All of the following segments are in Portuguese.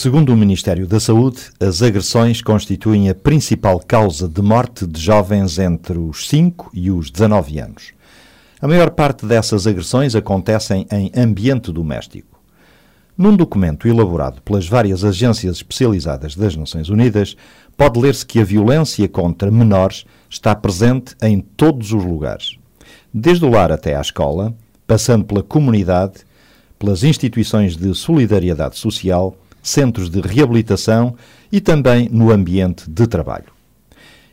Segundo o Ministério da Saúde, as agressões constituem a principal causa de morte de jovens entre os 5 e os 19 anos. A maior parte dessas agressões acontecem em ambiente doméstico. Num documento elaborado pelas várias agências especializadas das Nações Unidas, pode ler-se que a violência contra menores está presente em todos os lugares, desde o lar até à escola, passando pela comunidade, pelas instituições de solidariedade social centros de reabilitação e também no ambiente de trabalho.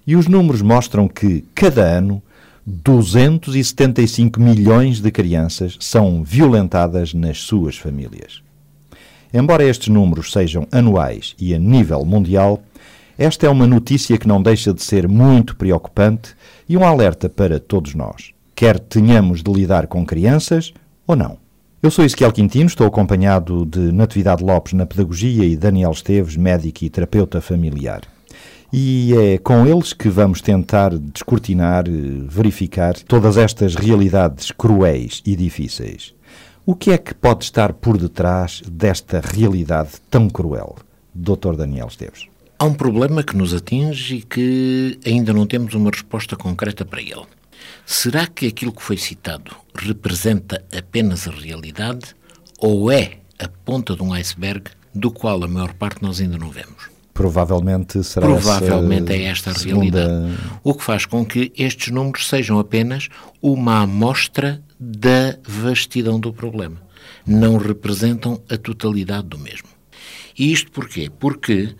E os números mostram que, cada ano, 275 milhões de crianças são violentadas nas suas famílias. Embora estes números sejam anuais e a nível mundial, esta é uma notícia que não deixa de ser muito preocupante e um alerta para todos nós, quer tenhamos de lidar com crianças ou não. Eu sou Ezequiel Quintino, estou acompanhado de Natividade Lopes na Pedagogia e Daniel Esteves, médico e terapeuta familiar. E é com eles que vamos tentar descortinar, verificar todas estas realidades cruéis e difíceis. O que é que pode estar por detrás desta realidade tão cruel? Dr. Daniel Esteves. Há um problema que nos atinge e que ainda não temos uma resposta concreta para ele. Será que aquilo que foi citado representa apenas a realidade ou é a ponta de um iceberg do qual a maior parte nós ainda não vemos? Provavelmente será Provavelmente é esta a realidade. O que faz com que estes números sejam apenas uma amostra da vastidão do problema. Não representam a totalidade do mesmo. E isto porquê? Porque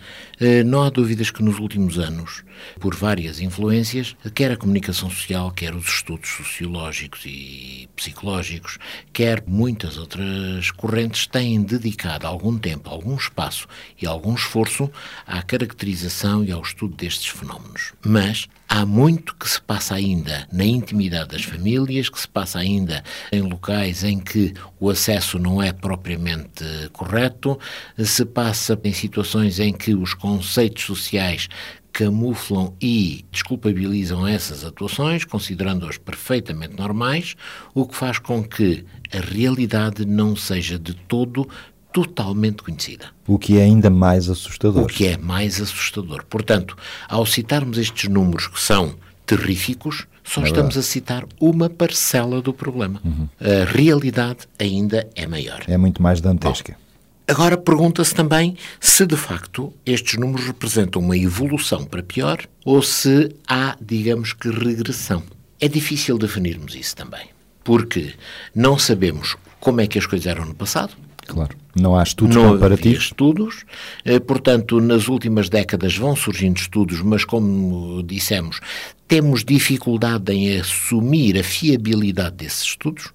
não há dúvidas que nos últimos anos, por várias influências, quer a comunicação social, quer os estudos sociológicos e psicológicos, quer muitas outras correntes, têm dedicado algum tempo, algum espaço e algum esforço à caracterização e ao estudo destes fenómenos. Mas há muito que se passa ainda na intimidade das famílias, que se passa ainda em locais em que o acesso não é propriamente correto, se passa em situações em que os conceitos sociais camuflam e desculpabilizam essas atuações, considerando-as perfeitamente normais, o que faz com que a realidade não seja de todo totalmente conhecida. O que é ainda mais assustador. O que é mais assustador. Portanto, ao citarmos estes números que são terríficos, só é estamos a citar uma parcela do problema. Uhum. A realidade ainda é maior. É muito mais dantesca. Bom, agora pergunta-se também se de facto estes números representam uma evolução para pior ou se há, digamos que, regressão. É difícil definirmos isso também, porque não sabemos como é que as coisas eram no passado, Claro. Não há estudos não comparativos? estudos, eh, portanto, nas últimas décadas vão surgindo estudos, mas como dissemos, temos dificuldade em assumir a fiabilidade desses estudos.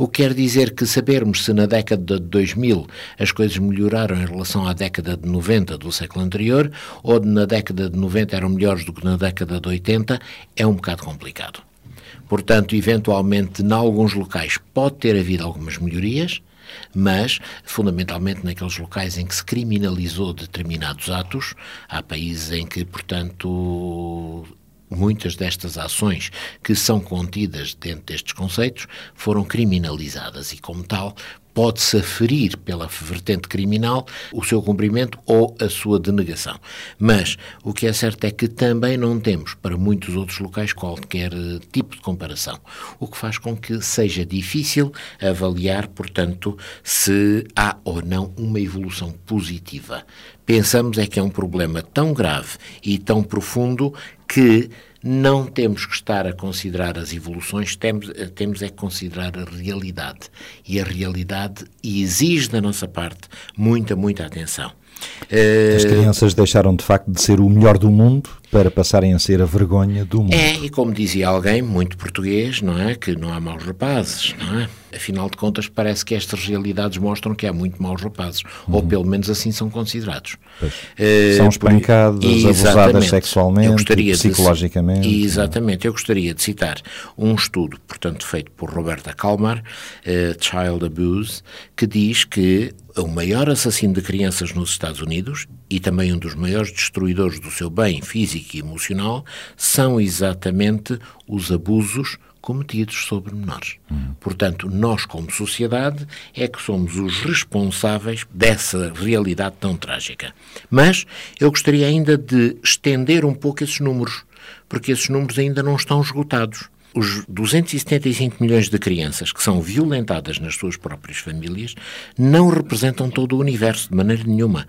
O que quer dizer que sabermos se na década de 2000 as coisas melhoraram em relação à década de 90 do século anterior, ou na década de 90 eram melhores do que na década de 80, é um bocado complicado. Portanto, eventualmente, em alguns locais pode ter havido algumas melhorias, mas fundamentalmente naqueles locais em que se criminalizou determinados atos, há países em que, portanto, muitas destas ações que são contidas dentro destes conceitos foram criminalizadas e, como tal, pode-se aferir pela vertente criminal o seu cumprimento ou a sua denegação. Mas o que é certo é que também não temos para muitos outros locais qualquer eh, tipo de comparação, o que faz com que seja difícil avaliar, portanto, se há ou não uma evolução positiva. Pensamos é que é um problema tão grave e tão profundo que não temos que estar a considerar as evoluções, temos, eh, temos é que considerar a realidade. E a realidade exige da nossa parte muita, muita atenção. As crianças deixaram de facto de ser o melhor do mundo para passarem a ser a vergonha do mundo. É, e como dizia alguém muito português, não é? Que não há maus rapazes, não é? Afinal de contas, parece que estas realidades mostram que há muito maus rapazes, uhum. ou pelo menos assim são considerados. Uh, são espancados, abusadas sexualmente, psicologicamente. De, exatamente. Eu gostaria de citar um estudo, portanto, feito por Roberta Kalmar, uh, Child Abuse, que diz que o maior assassino de crianças nos Estados Unidos e também um dos maiores destruidores do seu bem físico e emocional são exatamente os abusos cometidos sobre menores. Uhum. Portanto, nós, como sociedade, é que somos os responsáveis dessa realidade tão trágica. Mas eu gostaria ainda de estender um pouco esses números, porque esses números ainda não estão esgotados. Os 275 milhões de crianças que são violentadas nas suas próprias famílias não representam todo o universo de maneira nenhuma.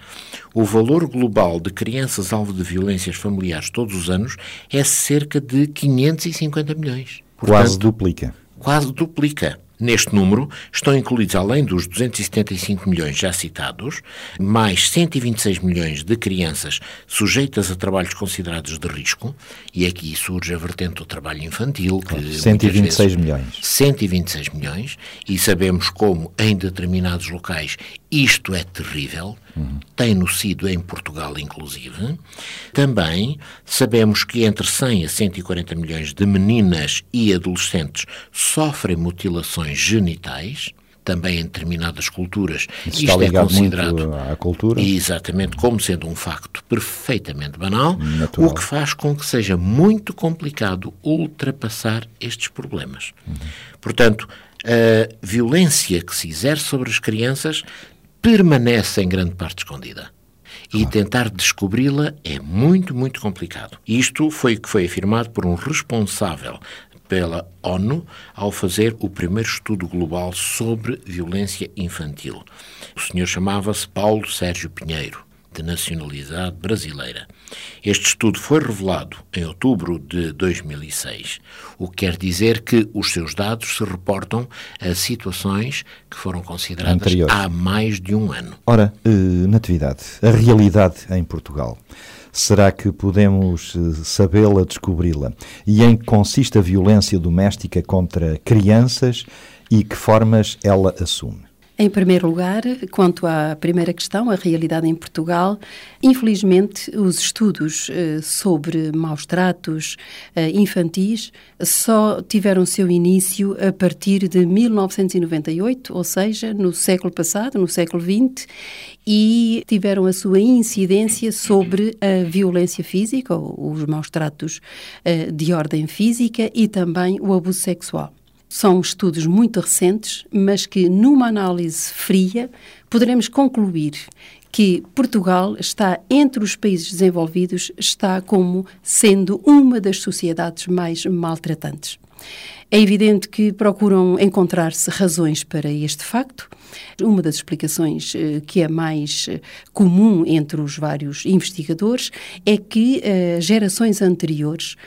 O valor global de crianças alvo de violências familiares todos os anos é cerca de 550 milhões. Portanto, quase duplica. Quase duplica. Neste número estão incluídos, além dos 275 milhões já citados, mais 126 milhões de crianças sujeitas a trabalhos considerados de risco, e aqui surge a vertente do trabalho infantil. Que 126 vezes, milhões. 126 milhões, e sabemos como em determinados locais isto é terrível, uhum. tem-no sido em Portugal, inclusive. Também sabemos que entre 100 a 140 milhões de meninas e adolescentes sofrem mutilações genitais. Também em determinadas culturas Isso isto é considerado à cultura. exatamente como sendo um facto perfeitamente banal, Natural. o que faz com que seja muito complicado ultrapassar estes problemas. Uhum. Portanto, a violência que se exerce sobre as crianças permanece em grande parte escondida. E tentar descobri-la é muito, muito complicado. Isto foi o que foi afirmado por um responsável pela ONU ao fazer o primeiro estudo global sobre violência infantil. O senhor chamava-se Paulo Sérgio Pinheiro de nacionalidade brasileira. Este estudo foi revelado em outubro de 2006, o que quer dizer que os seus dados se reportam a situações que foram consideradas Anteriores. há mais de um ano. Ora, eh, Natividade, a realidade em Portugal. Será que podemos eh, sabê-la, descobri-la? E em que consiste a violência doméstica contra crianças e que formas ela assume? Em primeiro lugar, quanto à primeira questão, a realidade em Portugal, infelizmente os estudos eh, sobre maus tratos eh, infantis só tiveram seu início a partir de 1998, ou seja, no século passado, no século XX, e tiveram a sua incidência sobre a violência física, os maus tratos eh, de ordem física e também o abuso sexual. São estudos muito recentes, mas que, numa análise fria, poderemos concluir que Portugal está entre os países desenvolvidos, está como sendo uma das sociedades mais maltratantes. É evidente que procuram encontrar-se razões para este facto. Uma das explicações eh, que é mais eh, comum entre os vários investigadores é que uh, gerações anteriores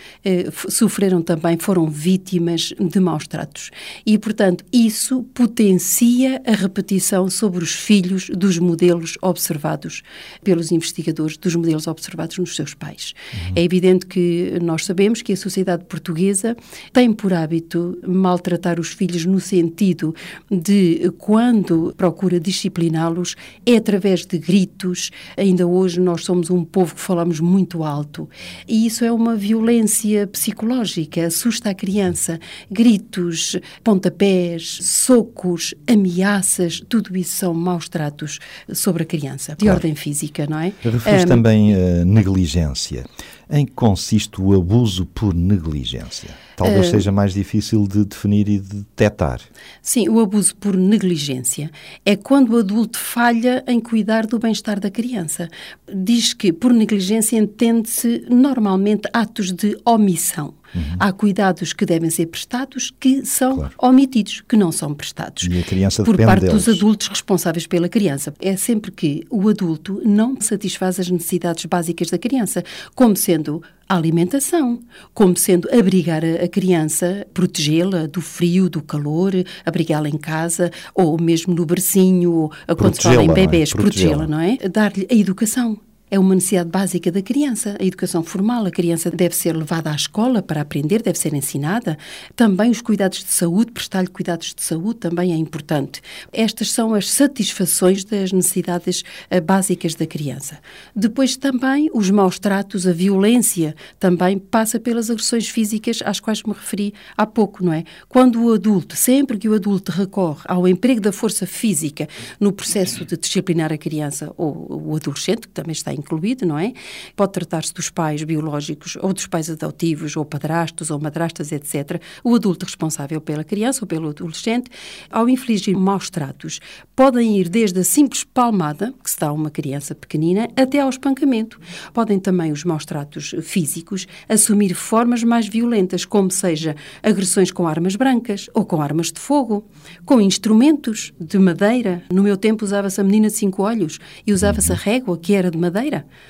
sofreram também, foram vítimas de maus tratos. E, portanto, isso potencia a repetição sobre os filhos dos modelos observados pelos investigadores, dos modelos observados nos seus pais. Uhum. É evidente que nós sabemos que a sociedade portuguesa tem por hábito maltratar os filhos no sentido de quando procura discipliná-los é através de gritos. Ainda hoje nós somos um povo que falamos muito alto e isso é uma violência psicológica, assusta a criança. Gritos, pontapés, socos, ameaças, tudo isso são maus tratos sobre a criança, de claro. ordem física, não é? Refere um, também a negligência. Em que consiste o abuso por negligência? Talvez uh, seja mais difícil de definir e de detectar. Sim, o abuso por negligência é quando o adulto falha em cuidar do bem-estar da criança. Diz que por negligência entende-se normalmente atos de omissão Há cuidados que devem ser prestados que são Claro. omitidos, que não são prestados. E a criança Por parte dos deles. adultos responsáveis pela criança. É sempre que o adulto não satisfaz as necessidades básicas da criança, como sendo a alimentação, como sendo abrigar a criança, protegê-la do frio, do calor, abrigá-la em casa, ou mesmo no bercinho, ou quando se fala em Protegê-la, não é? Protegê-la. protegê-la, não é? Dar-lhe a educação. É uma necessidade básica da criança, a educação formal. A criança deve ser levada à escola para aprender, deve ser ensinada. Também os cuidados de saúde, prestar-lhe cuidados de saúde também é importante. Estas são as satisfações das necessidades eh, básicas da criança. Depois também os maus tratos, a violência também passa pelas agressões físicas às quais me referi há pouco, não é? Quando o adulto, sempre que o adulto recorre ao emprego da força física no processo de disciplinar a criança ou o adolescente, que também está incluído, não é? Pode tratar-se dos pais biológicos ou dos pais adotivos ou padrastos ou madrastas, etc. O adulto responsável pela criança ou pelo adolescente, ao infligir maus tratos, podem ir desde a simples palmada, que se dá a uma criança pequenina, até ao espancamento. Podem também os maus tratos físicos assumir formas mais violentas, como seja agressões com armas brancas ou com armas de fogo, com instrumentos de madeira. No meu tempo usava-se a menina de cinco olhos e usava-se a régua, que era de madeira.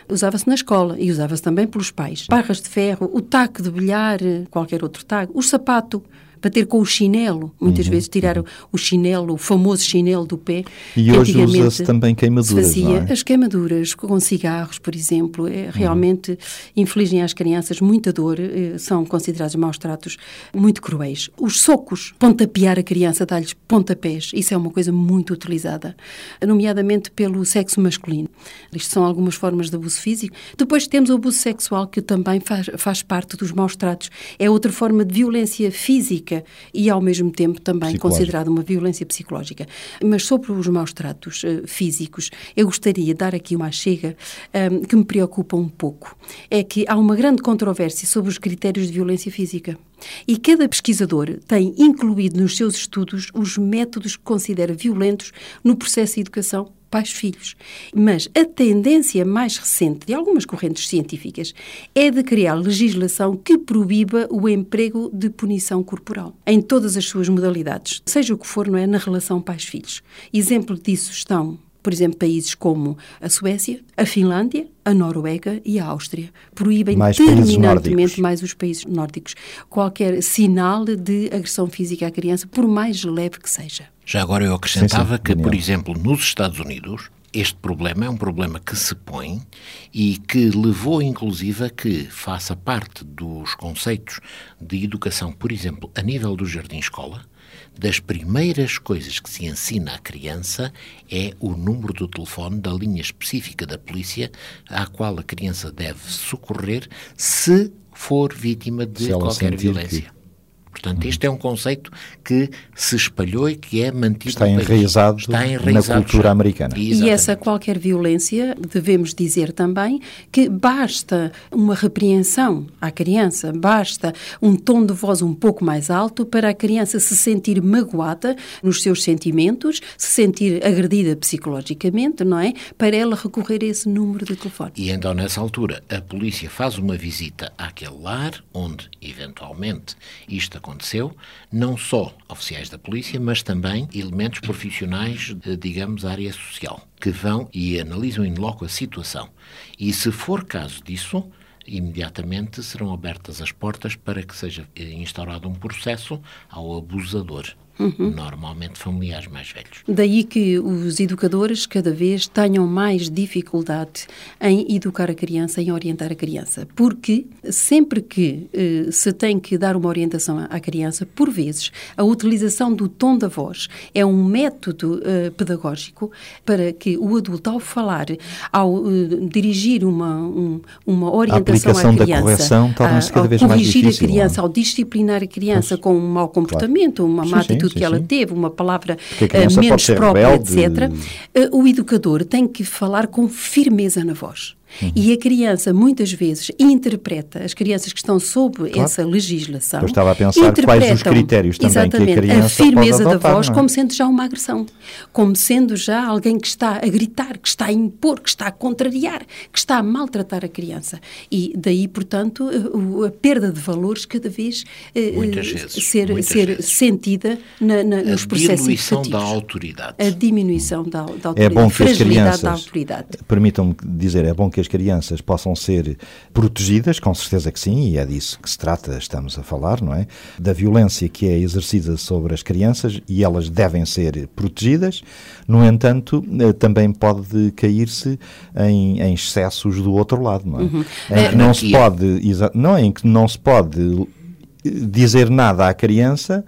Usava-se na escola e usava-se também pelos pais. Barras de ferro, o taco de bilhar, qualquer outro taco, o sapato, bater com o chinelo. Muitas vezes tirar o- o chinelo, o famoso chinelo do pé. E hoje usa-se também queimaduras, fazia. é? As queimaduras com cigarros, por exemplo, é, realmente infligem às crianças muita dor, eh, são considerados maus tratos muito cruéis. Os socos, pontapear a criança, dar-lhes pontapés, isso é uma coisa muito utilizada, nomeadamente pelo sexo masculino. Isto são algumas formas de abuso físico. Depois temos o abuso sexual, que também faz, faz parte dos maus tratos. É outra forma de violência física e, ao mesmo tempo, também considerada uma violência psicológica. Mas sobre os maus tratos eh, físicos, eu gostaria de dar aqui uma chega que me preocupa um pouco. É que há uma grande controvérsia sobre os critérios de violência física. E cada pesquisador tem incluído nos seus estudos os métodos que considera violentos no processo de educação pais-filhos. Mas a tendência mais recente de algumas correntes científicas é de criar legislação que proíba o emprego de punição corporal em todas as suas modalidades, seja o que for, não é, na relação pais-filhos. Exemplo disso estão por exemplo, países como a Suécia, a Finlândia, a Noruega e a Áustria. Proíbem Mais terminantemente mais os países nórdicos qualquer sinal de agressão física à criança, por mais leve que seja. Já agora eu acrescentava Sim, sim, que, por exemplo, nos Estados Unidos, este problema é um problema que se põe e que levou, inclusive, a que faça parte dos conceitos de educação, por exemplo, a nível do jardim-escola, das primeiras coisas que se ensina à criança é o número do telefone da linha específica da polícia à qual a criança deve socorrer se for vítima de Se qualquer violência. Portanto, este é um conceito que se espalhou e que é mantido Está enraizado Está na enraizado cultura já. americana. E Exatamente. essa qualquer violência, devemos dizer também que basta uma repreensão à criança, basta um tom de voz um pouco mais alto para a criança se sentir magoada nos seus sentimentos, se sentir agredida psicologicamente, não é? Para ela recorrer a esse número de telefone. E então, nessa altura, a polícia faz uma visita àquele lar onde, eventualmente, isto aconteceu, não só oficiais da polícia, mas também elementos profissionais, digamos, área social, que vão e analisam in loco a situação. E se for caso disso, imediatamente serão abertas as portas para que seja eh, instaurado um processo ao abusador, normalmente familiares mais velhos. Daí que os educadores cada vez tenham mais dificuldade em educar a criança, em orientar a criança. Porque sempre que eh, se tem que dar uma orientação à- criança, por vezes, a utilização do tom da voz é um método eh, pedagógico para que o adulto, ao falar, ao eh, dirigir uma, um- uma orientação à da criança, correção torna-se a- ao corrigir difícil, a criança, não é? ao disciplinar a criança com um mau comportamento, uma Sim, má sim, atitude sim, que ela sim. teve, uma palavra eh, menos própria, rebelde. etc. Eh, O educador tem que falar com firmeza na voz. Uhum. E a criança, muitas vezes, interpreta, as crianças que estão sob claro. essa legislação. Eu estava a pensar quais os critérios também que a criança a firmeza adotar, da voz é? como sendo já uma agressão, como sendo já alguém que está a gritar, que está a impor, que está a contrariar, que está a maltratar a criança. E daí, portanto, a perda de valores cada vez, eh, muitas vezes, ser, muitas ser vezes. sentida na, na, nos processos A diminuição educativos. da autoridade. A diminuição da, da autoridade. É bom que as crianças, da autoridade. permitam-me dizer, é bom que as crianças possam ser protegidas, com certeza que sim, e é disso que se trata, estamos a falar, não é? Da violência que é exercida sobre as crianças e elas devem ser protegidas, no entanto, eh, também pode cair-se em, em excessos do outro lado, não é? Uhum. Em que não se pode, não, em que não se pode dizer nada à criança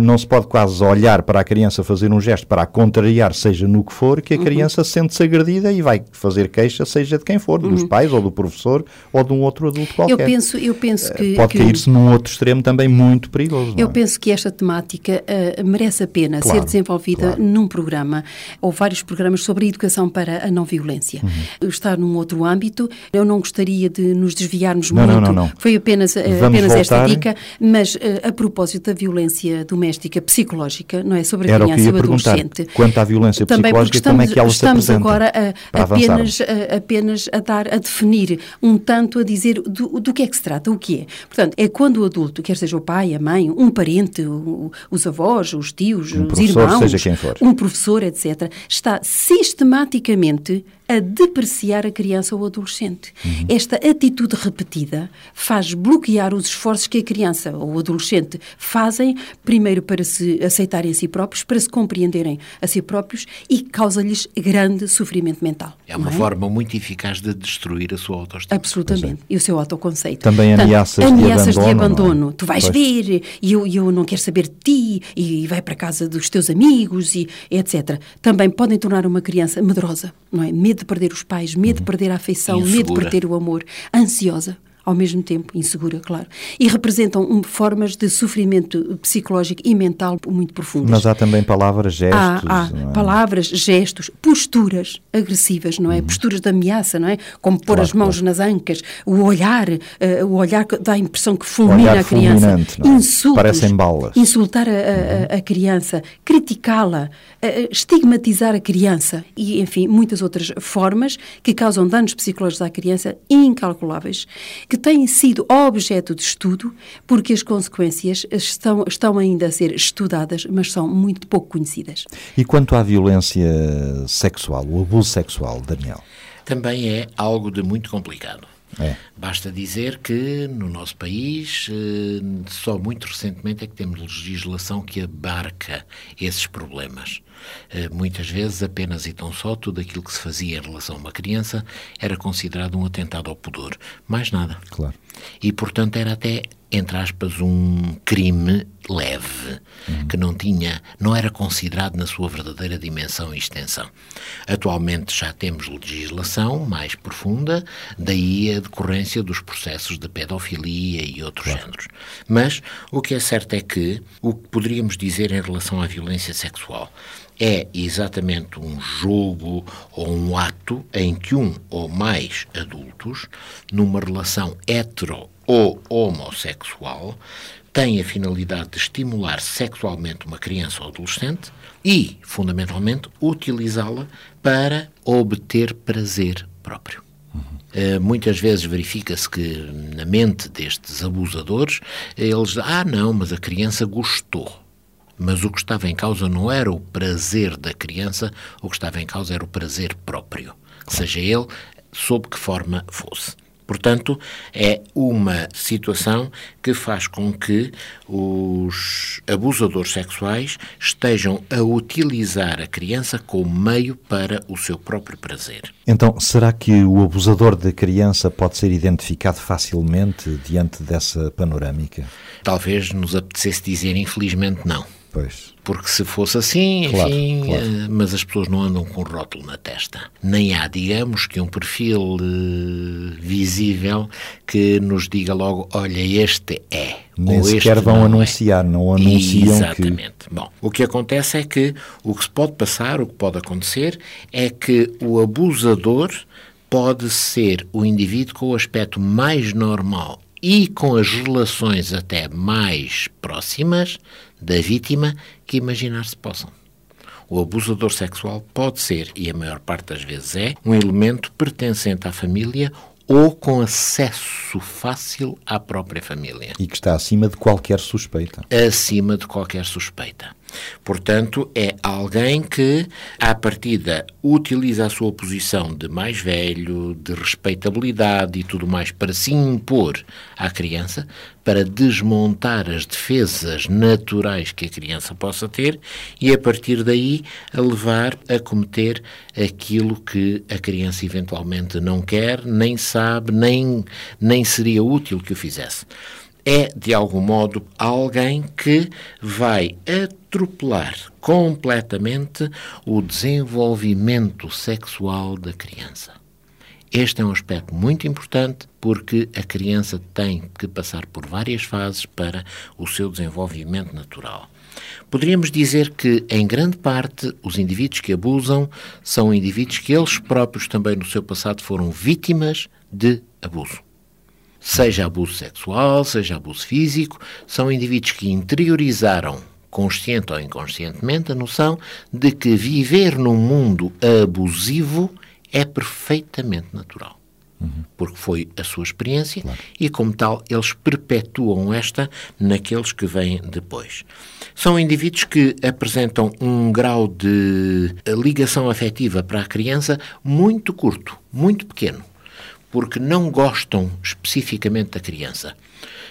não se pode quase olhar para a criança fazer um gesto para a contrariar, seja no que for, que a criança uhum. sente-se agredida e vai fazer queixa, seja de quem for, uhum. dos pais ou do professor ou de um outro adulto qualquer. Eu penso, eu penso que... Pode cair-se num outro extremo também muito perigoso. Eu é? penso que esta temática uh, merece a pena claro, ser desenvolvida claro. num programa, ou vários programas sobre a educação para a não-violência. Uhum. Está num outro âmbito, eu não gostaria de nos desviarmos não, muito, não, não, não. foi apenas, uh, apenas esta dica, mas uh, a propósito da violência doméstica, psicológica, não é? Sobre a Era criança e o adolescente. Quanto à violência também psicológica, estamos, como é que ela estamos se apresenta? agora a, apenas, a, apenas a dar, a definir um tanto, a dizer do, do que é que se trata, o que é. Portanto, é quando o adulto, quer seja o pai, a mãe, um parente, o, os avós, os tios, um os irmãos, um professor, etc., está sistematicamente a depreciar a criança ou o adolescente. Uhum. Esta atitude repetida faz bloquear os esforços que a criança ou o adolescente fazem, primeiro para se aceitarem a si próprios, para se compreenderem a si próprios e causa-lhes grande sofrimento mental. É uma é? forma muito eficaz de destruir a sua autoestima. Absolutamente. É. E o seu autoconceito. Também Portanto, ameaças, ameaças de abandono. De abandono é? Tu vais pois. ver e eu, eu não quero saber de ti e vai para a casa dos teus amigos e etc. Também podem tornar uma criança medrosa, não é? Medo de perder os pais, medo de perder a afeição, medo de perder o amor, ansiosa ao mesmo tempo insegura, claro. E representam um, formas de sofrimento psicológico e mental muito profundas. Mas há também palavras, gestos. Há, há é? palavras, gestos, posturas agressivas, não é? Uhum. Posturas de ameaça, não é? Como pôr claro, as mãos claro. nas ancas, o olhar, uh, o olhar que dá a impressão que fulmina a criança. É? Insultos. Parecem balas. Insultar a, a, a criança, criticá-la, uh, estigmatizar a criança e, enfim, muitas outras formas que causam danos psicológicos à criança incalculáveis que têm sido objeto de estudo, porque as consequências estão, estão ainda a ser estudadas, mas são muito pouco conhecidas. E quanto à violência sexual, o abuso sexual, Daniel? Também é algo de muito complicado. É. Basta dizer que no nosso país só muito recentemente é que temos legislação que abarca esses problemas. Muitas vezes apenas e tão só tudo aquilo que se fazia em relação a uma criança era considerado um atentado ao pudor. Mais nada. Claro. E portanto era até entre aspas, um crime leve, uhum. que não tinha, não era considerado na sua verdadeira dimensão e extensão. Atualmente já temos legislação mais profunda, daí a decorrência dos processos de pedofilia e outros claro. géneros. Mas o que é certo é que o que poderíamos dizer em relação à violência sexual é exatamente um jogo ou um ato em que um ou mais adultos, numa relação hetero ou homossexual, tem a finalidade de estimular sexualmente uma criança ou adolescente e, fundamentalmente, utilizá-la para obter prazer próprio. Uh, muitas vezes verifica-se que na mente destes abusadores eles ah não, mas a criança gostou. Mas o que estava em causa não era o prazer da criança, o que estava em causa era o prazer próprio, seja ele sob que forma fosse. Portanto, é uma situação que faz com que os abusadores sexuais estejam a utilizar a criança como meio para o seu próprio prazer. Então, será que o abusador da criança pode ser identificado facilmente diante dessa panorâmica? Talvez nos apetecesse dizer, infelizmente, não. Pois. Porque se fosse assim, claro, enfim, claro. Uh, mas as pessoas não andam com rótulo na testa. Nem há, digamos, que um perfil uh, visível que nos diga logo, olha, este é. Nem ou sequer vão não anunciar, é. não anunciam Exatamente. Que... Bom, o que acontece é que o que se pode passar, o que pode acontecer, é que o abusador pode ser o indivíduo com o aspecto mais normal e com as relações até mais próximas da vítima que imaginar-se possam. O abusador sexual pode ser, e a maior parte das vezes é, um elemento pertencente à família ou com acesso fácil à própria família. E que está acima de qualquer suspeita. Acima de qualquer suspeita. Portanto, é alguém que, à partida, utiliza a sua posição de mais velho, de respeitabilidade e tudo mais para se impor à criança, para desmontar as defesas naturais que a criança possa ter e, a partir daí, a levar a cometer aquilo que a criança eventualmente não quer, nem sabe, nem, nem seria útil que o fizesse é, de algum modo, alguém que vai atropelar completamente o desenvolvimento sexual da criança. Este é um aspecto muito importante porque a criança tem que passar por várias fases para o seu desenvolvimento natural. Poderíamos dizer que, em grande parte, os indivíduos que abusam são indivíduos que eles próprios também no seu passado foram vítimas de abuso seja abuso sexual, seja abuso físico, são indivíduos que interiorizaram, consciente ou inconscientemente, a noção de que viver num mundo abusivo é perfeitamente natural. Uhum. Porque foi a sua experiência claro. e, como tal, eles perpetuam esta naqueles que vêm depois. São indivíduos que apresentam um grau de ligação afetiva para a criança muito curto, muito pequeno porque não gostam especificamente da criança.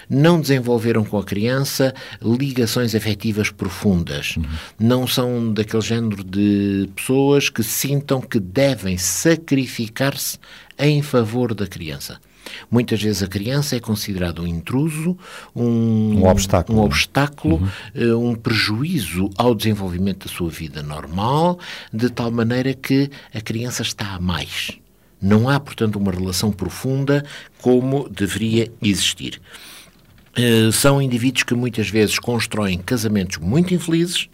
Não desenvolveram com a criança ligações afetivas profundas. Uhum. Não são daquele género de pessoas que sintam que devem sacrificar-se em favor da criança. Muitas vezes a criança é considerada um intruso, um, um obstáculo, um, obstáculo uhum. Eh, um prejuízo ao desenvolvimento da sua vida normal, de tal maneira que a criança está a mais. Não há, portanto, uma relação profunda como deveria existir. Uh, são indivíduos que muitas vezes constroem casamentos muito infelizes,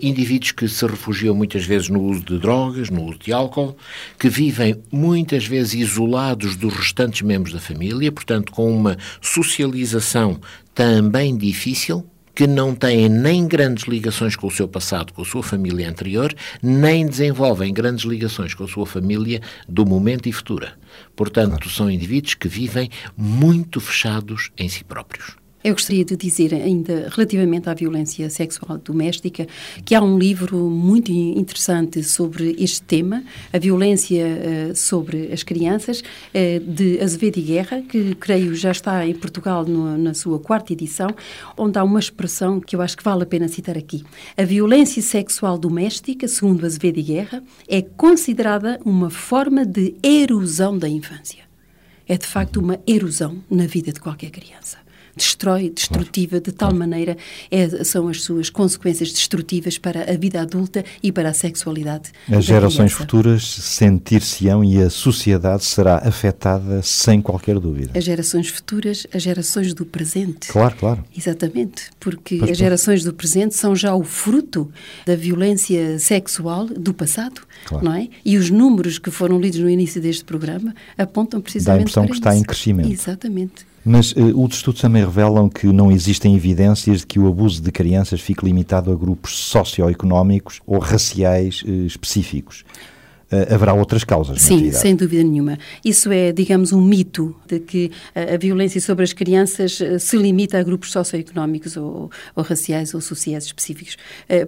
indivíduos que se refugiam muitas vezes no uso de drogas, no uso de álcool, que vivem muitas vezes isolados dos restantes membros da família, portanto, com uma socialização também difícil que não têm nem grandes ligações com o seu passado, com a sua família anterior, nem desenvolvem grandes ligações com a sua família do momento e futura. Portanto, claro. são indivíduos que vivem muito fechados em si próprios. Eu gostaria de dizer ainda relativamente à violência sexual doméstica que há um livro muito interessante sobre este tema, a violência uh, sobre as crianças, uh, de Azevedo e Guerra, que creio já está em Portugal no, na sua quarta edição, onde há uma expressão que eu acho que vale a pena citar aqui. A violência sexual doméstica, segundo Azevedo e Guerra, é considerada uma forma de erosão da infância. É de facto uma erosão na vida de qualquer criança destrói, destrutiva, de tal maneira é, são as suas consequências destrutivas para a vida adulta e para a sexualidade. As gerações futuras sentir-se-ão e a sociedade será afetada sem qualquer dúvida. As gerações futuras, as gerações do presente. Claro, claro. Exatamente, porque pois as gerações do presente são já o fruto da violência sexual do passado, claro. não é? E os números que foram lidos no início deste programa apontam precisamente Dá a impressão que está em crescimento. Exatamente. Mas uh, os estudos também revelam que não existem evidências de que o abuso de crianças fique limitado a grupos socioeconómicos ou raciais uh, específicos. Uh, haverá outras causas. Sim, sem dúvida nenhuma. Isso é, digamos, um mito de que a, a violência sobre as crianças uh, se limita a grupos socioeconómicos ou, ou raciais ou sociais específicos.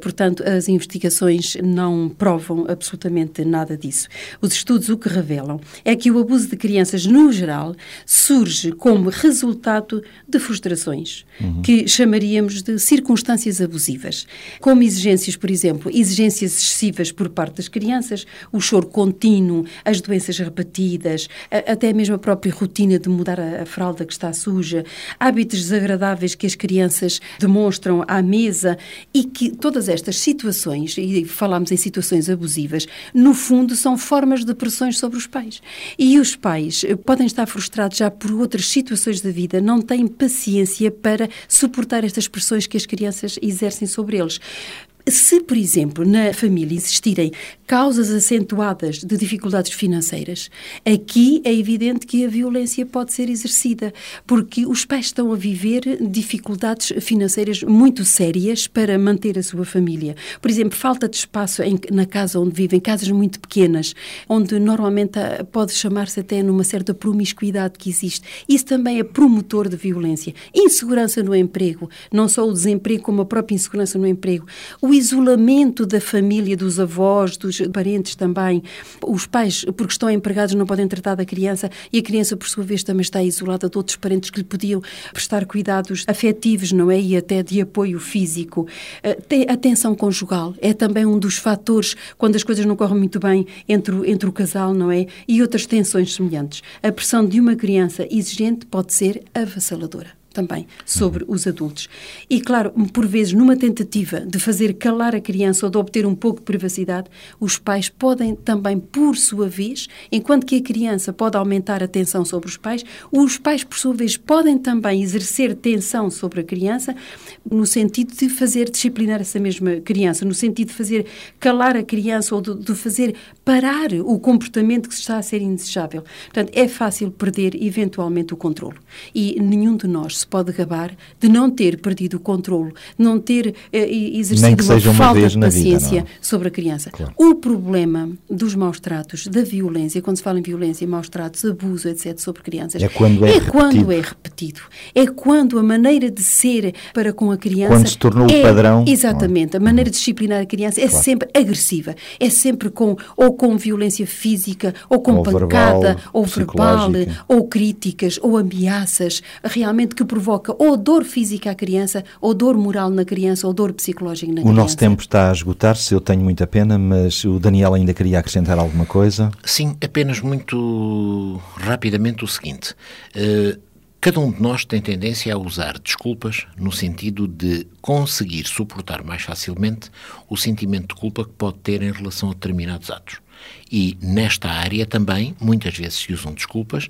Portanto, as investigações não provam absolutamente nada disso. Os estudos o que revelam é que o abuso de crianças, no geral, surge como resultado de frustrações, uhum. que chamaríamos de circunstâncias abusivas, como exigências, por exemplo, exigências excessivas por parte das crianças, os choro contínuo, as doenças repetidas, até mesmo a própria rotina de mudar a, a fralda que está suja, hábitos desagradáveis que as crianças demonstram à mesa e que todas estas situações, e falamos em situações abusivas, no fundo são formas de pressões sobre os pais. E os pais eh, podem estar frustrados já por outras situações da vida, não têm paciência para suportar estas pressões que as crianças exercem sobre eles Se, por exemplo, na família existirem causas acentuadas de dificuldades financeiras, aqui é evidente que a violência pode ser exercida, porque os pais estão a viver dificuldades financeiras muito sérias para manter a sua família. Por exemplo, falta de espaço em, na casa onde vivem, casas muito pequenas, onde normalmente pode chamar-se até numa certa promiscuidade que existe. Isso também é promotor de violência. Insegurança no emprego, não só o desemprego, como a própria insegurança no emprego. O isolamento da família, dos avós, dos parentes também. Os pais, porque estão empregados, não podem tratar da criança e a criança, por sua vez, também está isolada de outros parentes que lhe podiam prestar cuidados afetivos, não é? E até de apoio físico. Eh, a tensão conjugal é também um dos fatores, quando as coisas não correm muito bem entre, entre o casal, não é? E outras tensões semelhantes. A pressão de uma criança exigente pode ser avassaladora também sobre os adultos. E, claro, por vezes, numa tentativa de fazer calar a criança ou de obter um pouco de privacidade, os pais podem também, por sua vez, enquanto que a criança pode aumentar a tensão sobre os pais, os pais, por sua vez, podem também exercer tensão sobre a criança no sentido de fazer disciplinar essa mesma criança, no sentido de fazer calar a criança ou de, de fazer parar o comportamento que está a ser indesejável. Portanto, é fácil perder eventualmente o controle. E nenhum de nós se pode gabar de não ter perdido o controle, não ter eh, exercido uma, uma falta de paciência vida, sobre a criança. Claro. O problema dos maus tratos, da violência, quando se fala em violência, maus tratos, abuso, etc., sobre crianças, é quando é, é quando é repetido. É quando a maneira de ser para com a criança. Quando se tornou é, o padrão. Exatamente. A maneira de disciplinar a criança é claro. sempre agressiva. É sempre com, ou com violência física, ou com ou pancada, verbal, ou verbal, ou críticas, ou ameaças, realmente que provoca ou dor física à criança, ou dor moral na criança, ou dor psicológica na o criança. O nosso tempo está a esgotar-se, eu tenho muita pena, mas o Daniel ainda queria acrescentar alguma coisa? Sim, apenas muito rapidamente o seguinte. Uh, Cada um de nós tem tendência a usar desculpas no sentido de conseguir suportar mais facilmente o sentimento de culpa que pode ter em relação a determinados atos. E nesta área também, muitas vezes se usam desculpas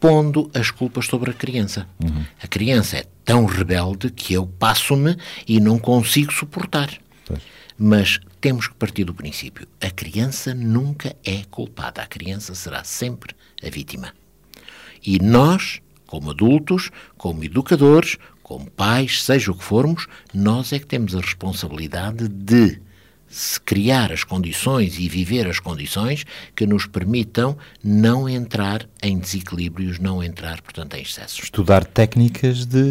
pondo as culpas sobre a criança. Uhum. A criança é tão rebelde que eu passo-me e não consigo suportar. Pois. Mas temos que partir do princípio: a criança nunca é culpada, a criança será sempre a vítima. E nós, como adultos, como educadores, como pais, seja o que formos, nós é que temos a responsabilidade de criar as condições e viver as condições que nos permitam não entrar em desequilíbrios, não entrar, portanto, em excessos. Estudar técnicas de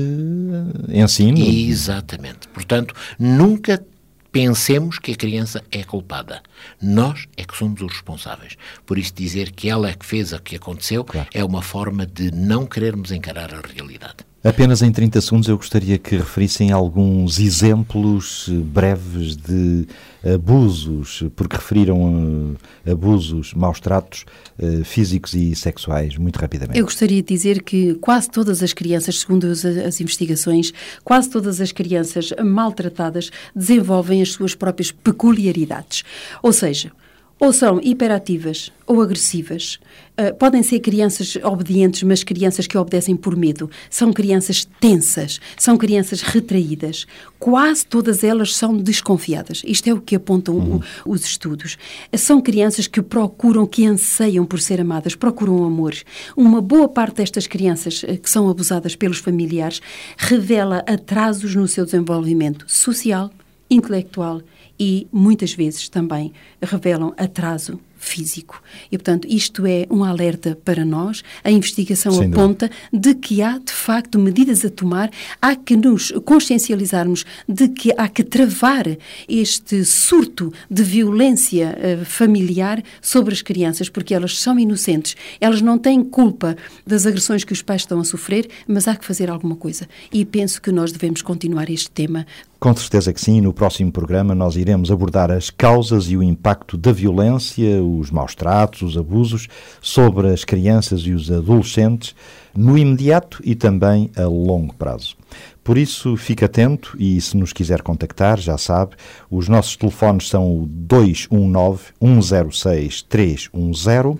ensino. Exatamente. Portanto, nunca pensemos que a criança é culpada. Nós é que somos os responsáveis. Por isso, dizer que ela é que fez o que aconteceu claro. é uma forma de não querermos encarar a realidade. Apenas em 30 segundos eu gostaria que referissem alguns exemplos eh, breves de abusos, porque referiram uh, abusos, maus tratos uh, físicos e sexuais, muito rapidamente. Eu gostaria de dizer que quase todas as crianças, segundo as, as investigações, quase todas as crianças maltratadas desenvolvem as suas próprias peculiaridades. Ou seja, ou são hiperativas ou agressivas. Uh, podem ser crianças obedientes, mas crianças que obedecem por medo. São crianças tensas, são crianças retraídas. Quase todas elas são desconfiadas. Isto é o que apontam uhum. o, os estudos. São crianças que procuram, que anseiam por ser amadas, procuram amor. Uma boa parte destas crianças uh, que são abusadas pelos familiares revela atrasos no seu desenvolvimento social, intelectual e muitas vezes também revelam atraso físico. E, portanto, isto é um alerta para nós. A investigação Sem aponta dúvida. de que há, de facto, medidas a tomar, há que nos consciencializarmos de que há que travar este surto de violência uh, familiar sobre as crianças, porque elas são inocentes, elas não têm culpa das agressões que os pais estão a sofrer, mas há que fazer alguma coisa. E penso que nós devemos continuar este tema com certeza que sim. No próximo programa nós iremos abordar as causas e o impacto da violência, os maus tratos, os abusos sobre as crianças e os adolescentes no imediato e também a longo prazo. Por isso, fique atento e se nos quiser contactar, já sabe, os nossos telefones são o 219 106 310.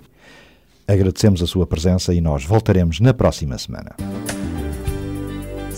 Agradecemos a sua presença e nós voltaremos na próxima semana.